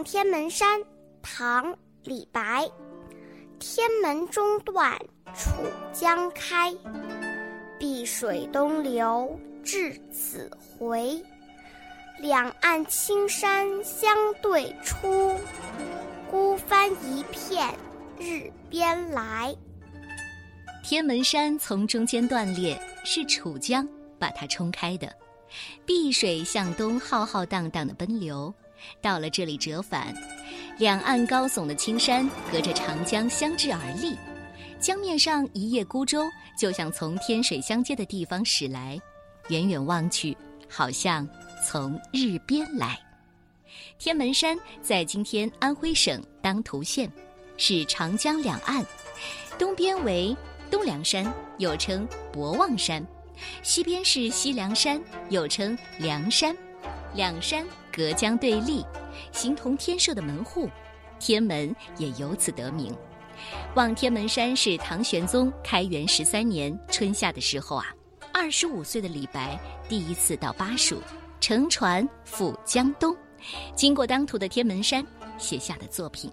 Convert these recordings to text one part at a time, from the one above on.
望天门山，唐·李白。天门中断楚江开，碧水东流至此回。两岸青山相对出，孤帆一片日边来。天门山从中间断裂，是楚江把它冲开的。碧水向东浩浩荡荡的奔流，到了这里折返，两岸高耸的青山隔着长江相峙而立，江面上一叶孤舟就像从天水相接的地方驶来，远远望去，好像从日边来。天门山在今天安徽省当涂县，是长江两岸，东边为东梁山，又称博望山。西边是西凉山，又称梁山，两山隔江对立，形同天设的门户，天门也由此得名。望天门山是唐玄宗开元十三年春夏的时候啊，二十五岁的李白第一次到巴蜀，乘船赴江东，经过当涂的天门山写下的作品。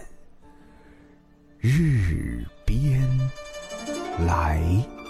日边来。